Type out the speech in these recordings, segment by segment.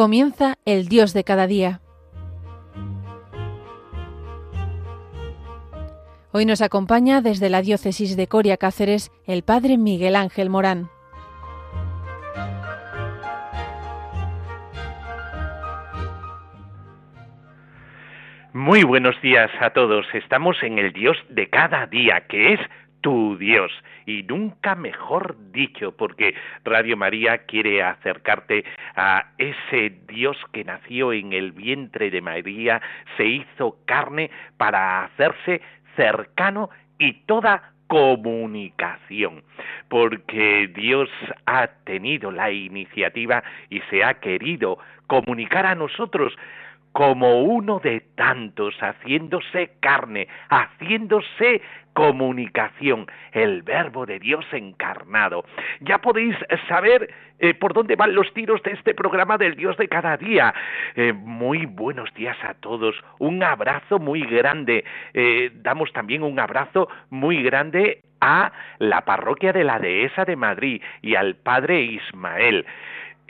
Comienza el Dios de cada día. Hoy nos acompaña desde la diócesis de Coria Cáceres el Padre Miguel Ángel Morán. Muy buenos días a todos. Estamos en el Dios de cada día, que es tu Dios. Y nunca mejor dicho, porque Radio María quiere acercarte a ese Dios que nació en el vientre de María, se hizo carne para hacerse cercano y toda comunicación, porque Dios ha tenido la iniciativa y se ha querido comunicar a nosotros como uno de tantos, haciéndose carne, haciéndose comunicación, el verbo de Dios encarnado. Ya podéis saber eh, por dónde van los tiros de este programa del Dios de cada día. Eh, muy buenos días a todos, un abrazo muy grande. Eh, damos también un abrazo muy grande a la parroquia de la Dehesa de Madrid y al Padre Ismael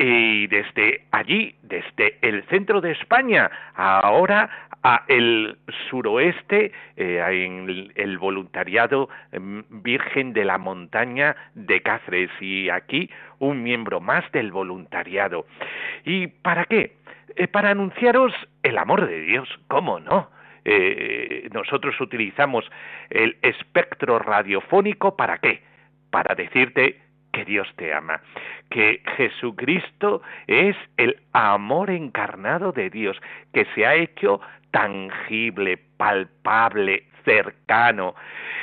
y desde allí, desde el centro de España, ahora a el suroeste, eh, en el, voluntariado em, Virgen de la Montaña de Cáceres y aquí un miembro más del voluntariado. ¿Y para qué? Eh, para anunciaros el amor de Dios, ¿cómo no? Eh, nosotros utilizamos el espectro radiofónico para qué? Para decirte que Dios te ama, que Jesucristo es el amor encarnado de Dios, que se ha hecho tangible, palpable, cercano.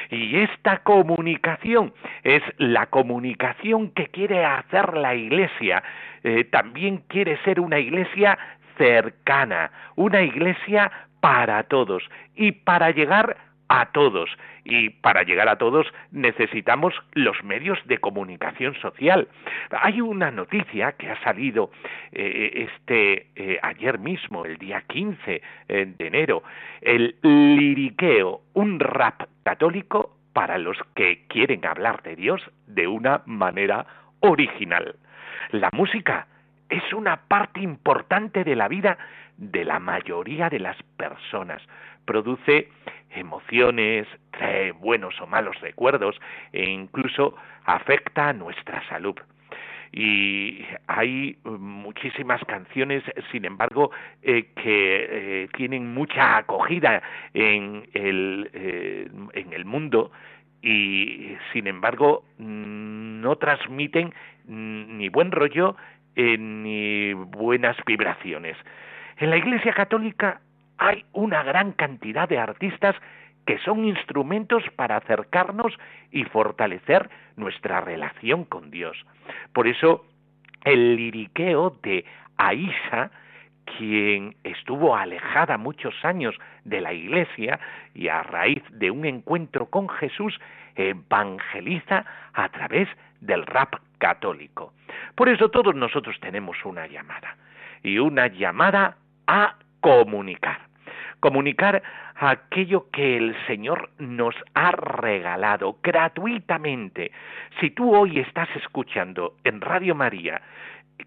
Y esta comunicación es la comunicación que quiere hacer la Iglesia. Eh, también quiere ser una Iglesia cercana, una Iglesia para todos y para llegar a todos. Y para llegar a todos necesitamos los medios de comunicación social. Hay una noticia que ha salido eh, este eh, ayer mismo, el día 15 eh, de enero, el liriqueo, un rap católico para los que quieren hablar de Dios de una manera original. La música es una parte importante de la vida de la mayoría de las personas. Produce emociones, trae buenos o malos recuerdos e incluso afecta a nuestra salud. Y hay muchísimas canciones, sin embargo, eh, que eh, tienen mucha acogida en el, eh, en el mundo y, sin embargo, no transmiten ni buen rollo ni buenas vibraciones. En la Iglesia Católica hay una gran cantidad de artistas que son instrumentos para acercarnos y fortalecer nuestra relación con Dios. Por eso, el liriqueo de Aisha, quien estuvo alejada muchos años de la iglesia y a raíz de un encuentro con Jesús, evangeliza a través del rap católico. Por eso todos nosotros tenemos una llamada, y una llamada a comunicar comunicar aquello que el Señor nos ha regalado gratuitamente. Si tú hoy estás escuchando en Radio María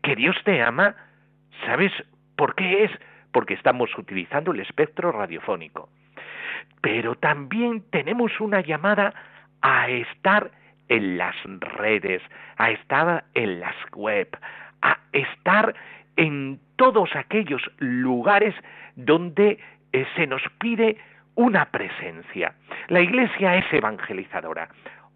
que Dios te ama, ¿sabes por qué es? Porque estamos utilizando el espectro radiofónico. Pero también tenemos una llamada a estar en las redes, a estar en las web, a estar en todos aquellos lugares donde eh, se nos pide una presencia. La iglesia es evangelizadora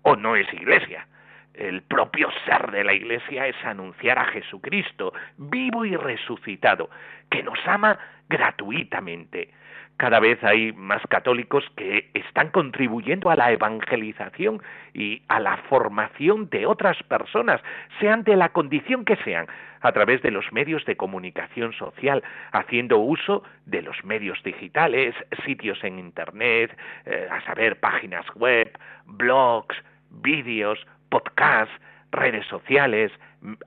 o no es iglesia. El propio ser de la iglesia es anunciar a Jesucristo, vivo y resucitado, que nos ama gratuitamente. Cada vez hay más católicos que están contribuyendo a la evangelización y a la formación de otras personas, sean de la condición que sean, a través de los medios de comunicación social, haciendo uso de los medios digitales, sitios en Internet, eh, a saber, páginas web, blogs, vídeos, podcasts, redes sociales,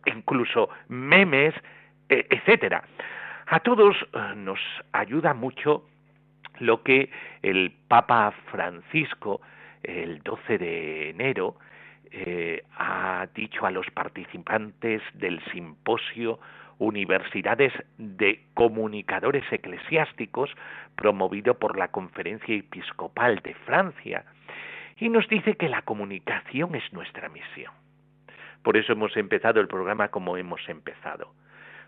incluso memes, e, etcétera. A todos eh, nos ayuda mucho lo que el Papa Francisco el 12 de enero eh, ha dicho a los participantes del simposio Universidades de Comunicadores Eclesiásticos promovido por la Conferencia Episcopal de Francia y nos dice que la comunicación es nuestra misión. Por eso hemos empezado el programa como hemos empezado.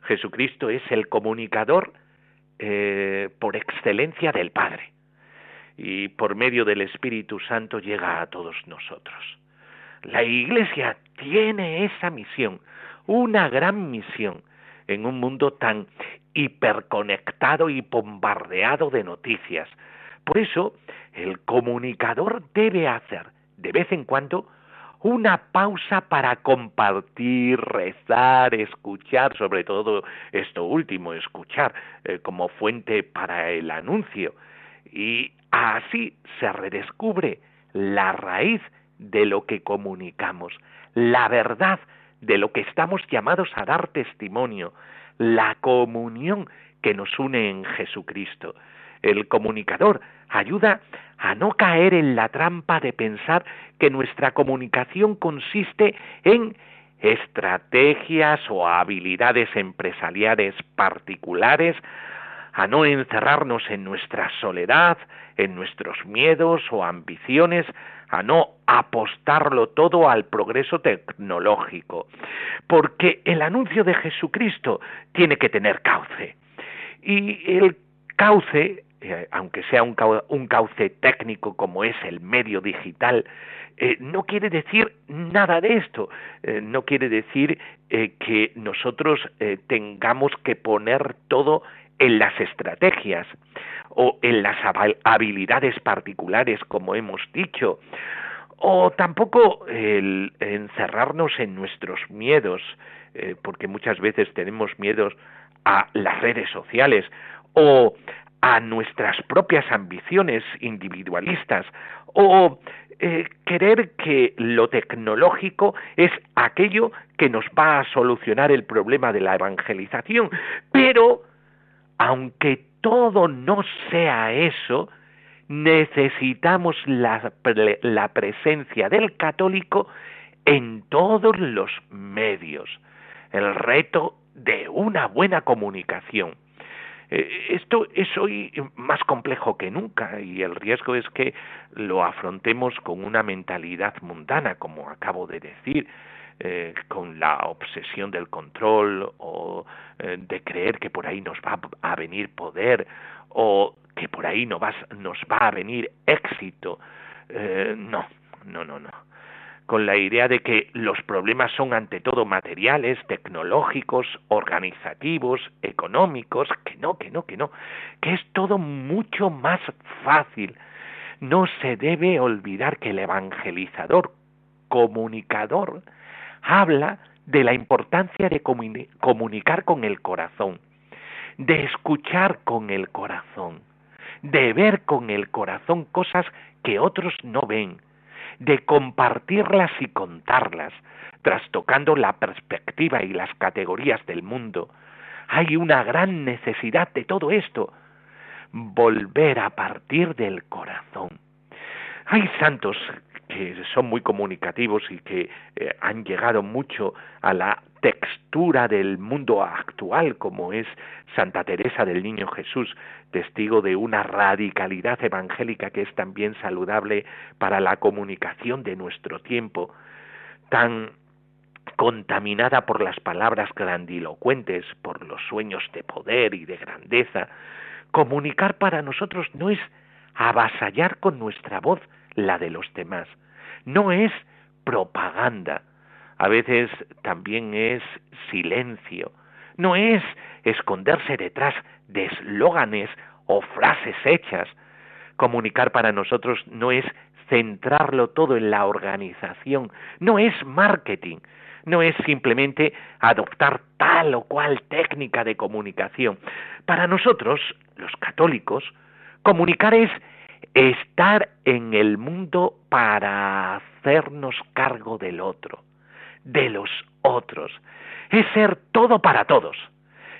Jesucristo es el comunicador eh, por excelencia del Padre y por medio del Espíritu Santo llega a todos nosotros. La Iglesia tiene esa misión, una gran misión, en un mundo tan hiperconectado y bombardeado de noticias. Por eso, el comunicador debe hacer, de vez en cuando, una pausa para compartir, rezar, escuchar, sobre todo esto último, escuchar eh, como fuente para el anuncio. Y así se redescubre la raíz de lo que comunicamos, la verdad de lo que estamos llamados a dar testimonio, la comunión que nos une en Jesucristo. El comunicador ayuda a no caer en la trampa de pensar que nuestra comunicación consiste en estrategias o habilidades empresariales particulares, a no encerrarnos en nuestra soledad, en nuestros miedos o ambiciones, a no apostarlo todo al progreso tecnológico, porque el anuncio de Jesucristo tiene que tener cauce. Y el cauce, eh, aunque sea un, cauce técnico como es el medio digital, eh, no quiere decir nada de esto, eh, no quiere decir que nosotros tengamos que poner todo en las estrategias o en las habilidades particulares, como hemos dicho, o tampoco el encerrarnos en nuestros miedos, porque muchas veces tenemos miedos a las redes sociales o a nuestras propias ambiciones individualistas o eh, querer que lo tecnológico es aquello que nos va a solucionar el problema de la evangelización, pero aunque todo no sea eso, necesitamos la, presencia del católico en todos los medios. El reto de una buena comunicación. Eh, esto es hoy más complejo que nunca y el riesgo es que lo afrontemos con una mentalidad mundana, como acabo de decir, eh, con la obsesión del control o eh, de creer que por ahí nos va a venir poder o que por ahí no vas, nos va a venir éxito. Eh, no, no, no, no. Con la idea de que los problemas son ante todo materiales, tecnológicos, organizativos, económicos, que no, que no, que no, que es todo mucho más fácil. No se debe olvidar que el evangelizador, comunicador, habla de la importancia de comunicar con el corazón, de escuchar con el corazón, de ver con el corazón cosas que otros no ven, de compartirlas y contarlas, trastocando la perspectiva y las categorías del mundo. Hay una gran necesidad de todo esto, volver a partir del corazón. Hay santos que son muy comunicativos y que eh, han llegado mucho a la textura del mundo actual, como es Santa Teresa del Niño Jesús, testigo de una radicalidad evangélica que es también saludable para la comunicación de nuestro tiempo, tan contaminada por las palabras grandilocuentes, por los sueños de poder y de grandeza, comunicar para nosotros no es avasallar con nuestra voz, la de los demás. No es propaganda, a veces también es silencio, no es esconderse detrás de eslóganes o frases hechas. Comunicar para nosotros no es centrarlo todo en la organización, no es marketing, no es simplemente adoptar tal o cual técnica de comunicación. Para nosotros, los católicos, comunicar es estar en el mundo para hacernos cargo del otro, de los otros. Es ser todo para todos.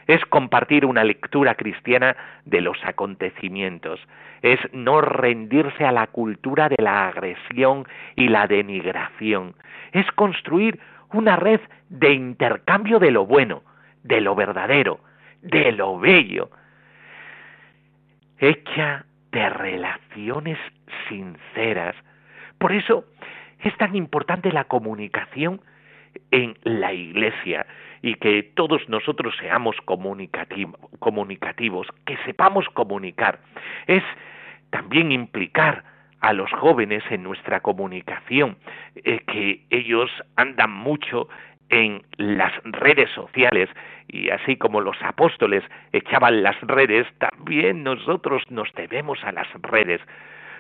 es compartir una lectura cristiana de los acontecimientos, es no rendirse a la cultura de la agresión y la denigración, es construir una red de intercambio de lo bueno, de lo verdadero, de lo bello, hecha de relaciones sinceras. Por eso es tan importante la comunicación en la iglesia y que todos nosotros seamos comunicativos, que sepamos comunicar. Es también implicar a los jóvenes en nuestra comunicación, eh, que ellos andan mucho en las redes sociales y así como los apóstoles echaban las redes, también nosotros nos debemos a las redes.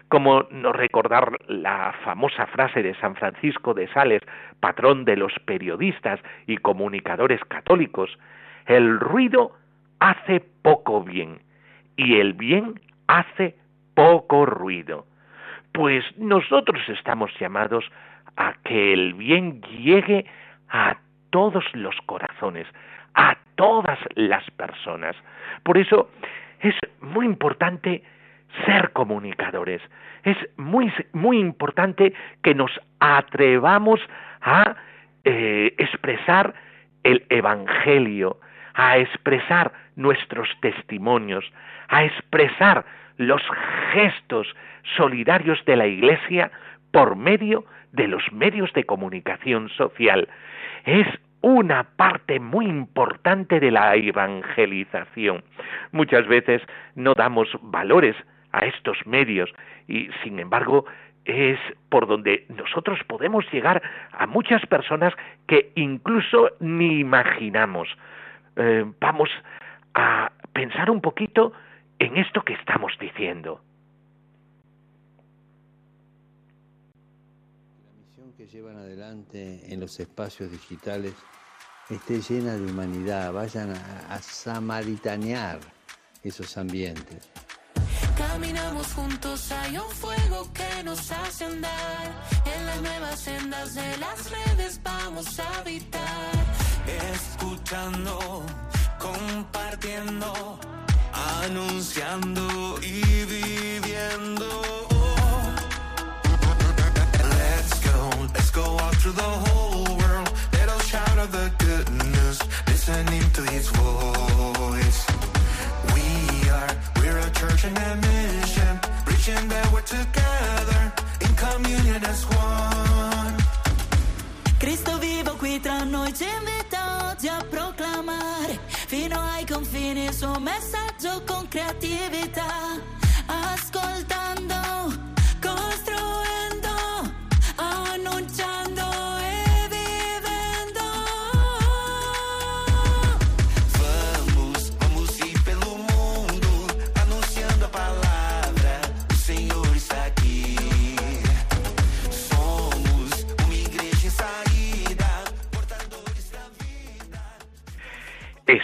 Como no recordar la famosa frase de San Francisco de Sales, patrón de los periodistas y comunicadores católicos, el ruido hace poco bien y el bien hace poco ruido. Pues nosotros estamos llamados a que el bien llegue a todos los corazones, a todas las personas. Por eso es muy importante ser comunicadores. Es muy, muy importante que nos atrevamos a eh, expresar el Evangelio, a expresar nuestros testimonios, a expresar los gestos solidarios de la Iglesia por medio de los medios de comunicación social. Es una parte muy importante de la evangelización. Muchas veces no damos valores a estos medios y sin embargo es por donde nosotros podemos llegar a muchas personas que incluso ni imaginamos. Eh, vamos a pensar un poquito en esto que estamos diciendo. La misión que llevan adelante en los espacios digitales esté llena de humanidad, vayan a, a samaritanear esos ambientes. Caminamos juntos, hay un fuego que nos hace andar. En las nuevas sendas de las redes vamos a habitar. Escuchando, compartiendo anunciando y viviendo. Through the whole world. Let us shout out the good news, listening to His voice. We are, we're a church in a mission, preaching that we're together in communion as one. Cristo vivo qui tra noi ci invita oggi a proclamare fino ai confini il suo messaggio con creatività,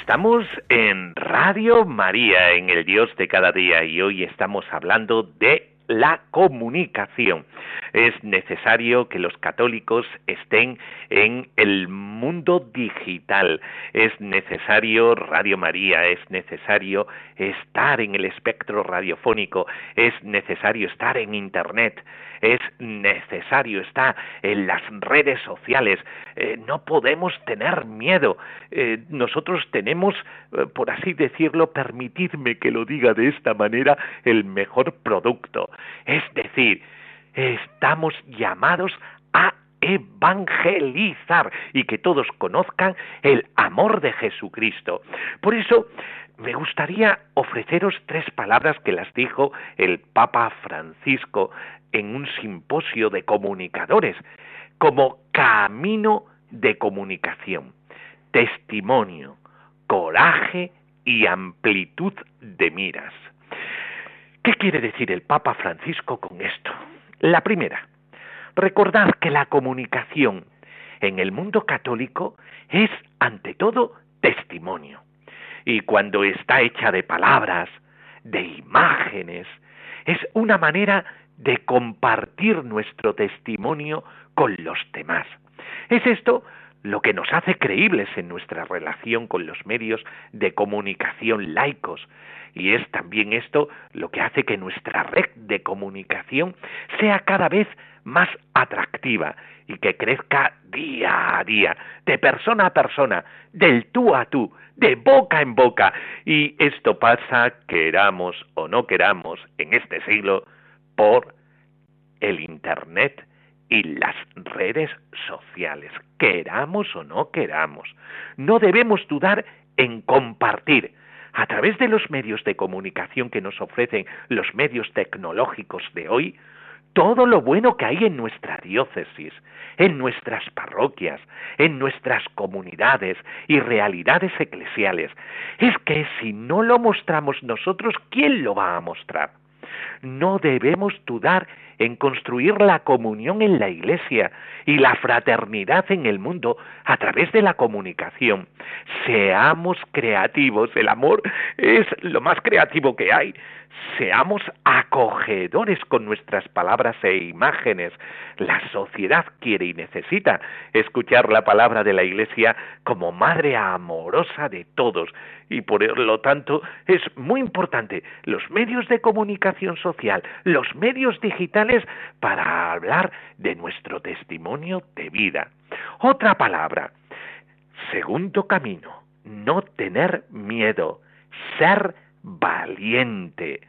Estamos en Radio María, en el Dios de cada día, y hoy estamos hablando de la comunicación. Es necesario que los católicos estén en el mundo digital. Es necesario Radio María, es necesario estar en el espectro radiofónico, es necesario estar en Internet, es necesario estar en las redes sociales. Eh, no podemos tener miedo. Eh, nosotros tenemos, eh, por así decirlo, permitidme que lo diga de esta manera, el mejor producto. Es decir, estamos llamados a evangelizar y que todos conozcan el amor de Jesucristo. Por eso me gustaría ofreceros tres palabras que las dijo el Papa Francisco en un simposio de comunicadores como camino de comunicación, testimonio, coraje y amplitud de miras. ¿Qué quiere decir el Papa Francisco con esto? La primera, recordad que la comunicación en el mundo católico es ante todo testimonio. Y cuando está hecha de palabras, de imágenes, es una manera de compartir nuestro testimonio con los demás. Es esto lo que nos hace creíbles en nuestra relación con los medios de comunicación laicos. Y es también esto lo que hace que nuestra red de comunicación sea cada vez más atractiva y que crezca día a día, de persona a persona, del tú a tú, de boca en boca. Y esto pasa, queramos o no queramos, en este siglo, por el Internet y las redes sociales, queramos o no queramos. No debemos dudar en compartir a través de los medios de comunicación que nos ofrecen los medios tecnológicos de hoy, todo lo bueno que hay en nuestra diócesis, en nuestras parroquias, en nuestras comunidades y realidades eclesiales. Es que si no lo mostramos nosotros, ¿quién lo va a mostrar? No debemos dudar en construir la comunión en la Iglesia y la fraternidad en el mundo a través de la comunicación. Seamos creativos, el amor es lo más creativo que hay. Seamos acogedores con nuestras palabras e imágenes. La sociedad quiere y necesita escuchar la palabra de la Iglesia como madre amorosa de todos y por lo tanto es muy importante los medios de comunicación social, los medios digitales para hablar de nuestro testimonio de vida. Otra palabra, segundo camino, no tener miedo, ser valiente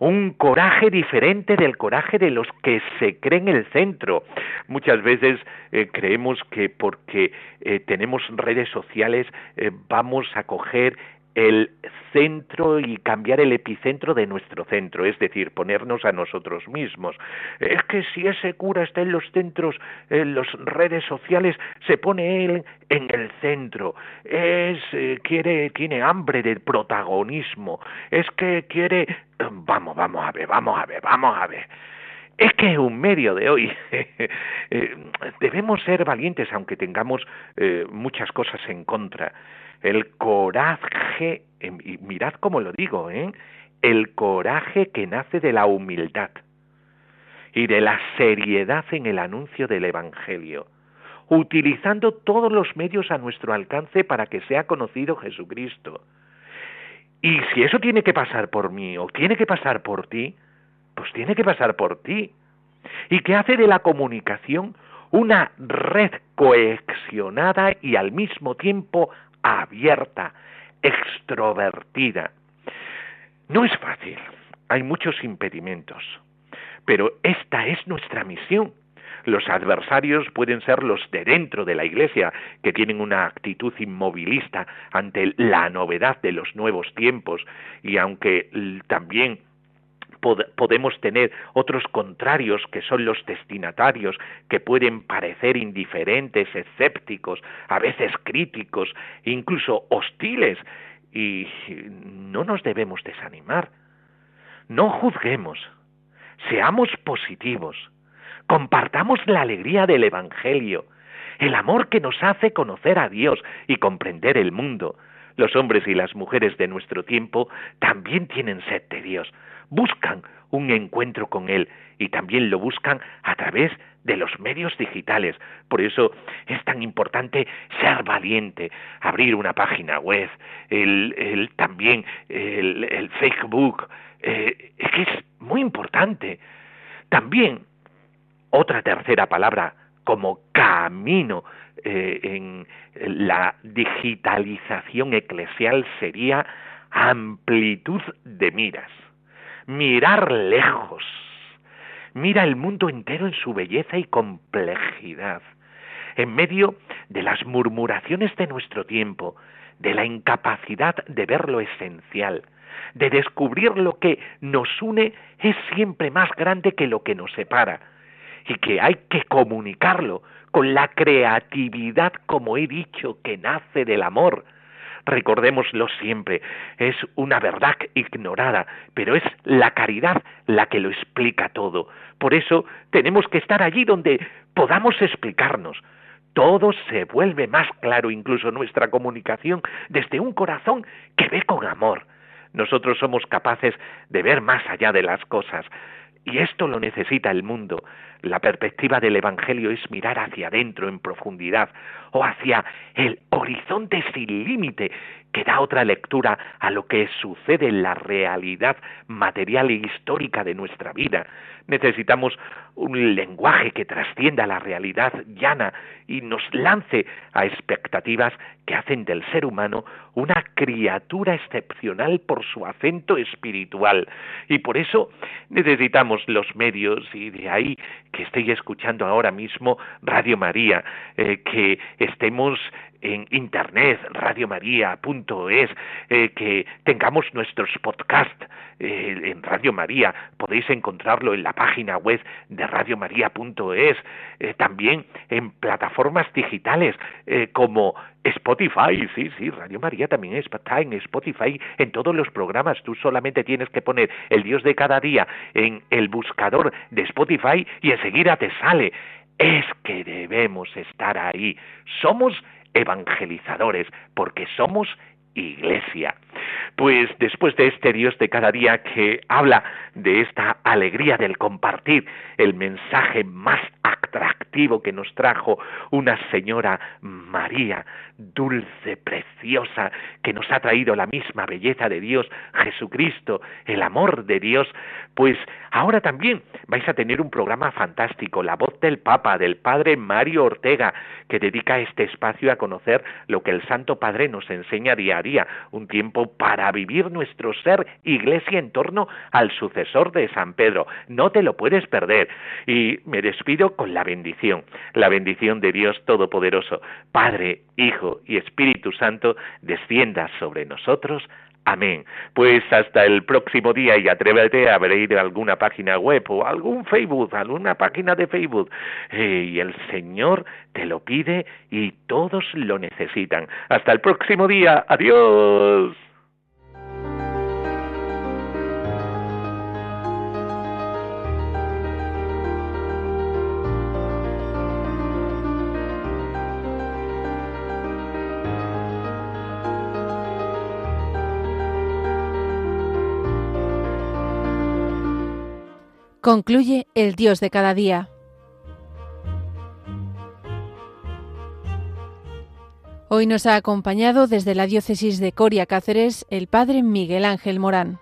un coraje diferente del coraje de los que se creen el centro. Muchas veces eh, creemos que porque eh, tenemos redes sociales eh, vamos a coger el centro y cambiar el epicentro de nuestro centro, es decir, ponernos a nosotros mismos. Es que si ese cura está en los centros, en las redes sociales, se pone él en el centro. Es eh, quiere tiene hambre del protagonismo. Es que quiere vamos, vamos a ver, vamos a ver, vamos a ver. Es que un medio de hoy eh, debemos ser valientes aunque tengamos eh, muchas cosas en contra el coraje, em, y mirad cómo lo digo, ¿eh? el coraje que nace de la humildad y de la seriedad en el anuncio del Evangelio, utilizando todos los medios a nuestro alcance para que sea conocido Jesucristo. Y si eso tiene que pasar por mí o tiene que pasar por ti, pues tiene que pasar por ti. Y que hace de la comunicación una red coexionada y al mismo tiempo abierta, extrovertida. No es fácil, hay muchos impedimentos, pero esta es nuestra misión. Los adversarios pueden ser los de dentro de la Iglesia, que tienen una actitud inmovilista ante la novedad de los nuevos tiempos, y aunque también podemos tener otros contrarios que son los destinatarios, que pueden parecer indiferentes, escépticos, a veces críticos, incluso hostiles, y no nos debemos desanimar. No juzguemos, seamos positivos, compartamos la alegría del Evangelio, el amor que nos hace conocer a Dios y comprender el mundo. Los hombres y las mujeres de nuestro tiempo también tienen sed de Dios buscan un encuentro con Él y también lo buscan a través de los medios digitales. Por eso es tan importante ser valiente, abrir una página web, el, también el, Facebook, eh, es que es muy importante. También otra tercera palabra como camino eh, en la digitalización eclesial sería amplitud de miras mirar lejos. Mira el mundo entero en su belleza y complejidad. En medio de las murmuraciones de nuestro tiempo, de la incapacidad de ver lo esencial, de descubrir lo que nos une es siempre más grande que lo que nos separa, y que hay que comunicarlo con la creatividad, como he dicho, que nace del amor, recordémoslo siempre, es una verdad ignorada, pero es la caridad la que lo explica todo. Por eso tenemos que estar allí donde podamos explicarnos. Todo se vuelve más claro, incluso nuestra comunicación, desde un corazón que ve con amor. Nosotros somos capaces de ver más allá de las cosas Y esto lo necesita el mundo. La perspectiva del Evangelio es mirar hacia adentro en profundidad o hacia el horizonte sin límite que da otra lectura a lo que sucede en la realidad material e histórica de nuestra vida. Necesitamos un lenguaje que trascienda la realidad llana y nos lance a expectativas que hacen del ser humano una criatura excepcional por su acento espiritual. Y por eso necesitamos los medios y de ahí que estoy escuchando ahora mismo Radio María, eh, que estemos en internet, radiomaria.es, eh, que tengamos nuestros podcasts eh, en Radio María, podéis encontrarlo en la página web de radiomaria.es, eh, también en plataformas digitales eh, como Spotify, sí, sí, Radio María también está en Spotify, en todos los programas, tú solamente tienes que poner el Dios de cada día en el buscador de Spotify y enseguida te sale. Es que debemos estar ahí. Somos evangelizadores, porque somos iglesia. Pues después de este Dios de cada día que habla de esta alegría del compartir, el mensaje más atractivo que nos trajo una señora María, dulce, preciosa, que nos ha traído la misma belleza de Dios, Jesucristo, el amor de Dios, pues ahora también vais a tener un programa fantástico, La voz del Papa, del Padre Mario Ortega, que dedica este espacio a conocer lo que el Santo Padre nos enseña día a día, un tiempo para vivir nuestro ser iglesia en torno al sucesor de San Pedro. No te lo puedes perder. Y me despido con la bendición, la bendición de Dios Todopoderoso, Padre, Hijo y Espíritu Santo, descienda sobre nosotros. Amén. Pues hasta el próximo día y atrévete a abrir alguna página web o algún Facebook, alguna página de Facebook. Eh, y el Señor te lo pide y todos lo necesitan. Hasta el próximo día. Adiós. Concluye el Dios de cada día. Hoy nos ha acompañado desde la diócesis de Coria Cáceres el padre Miguel Ángel Morán.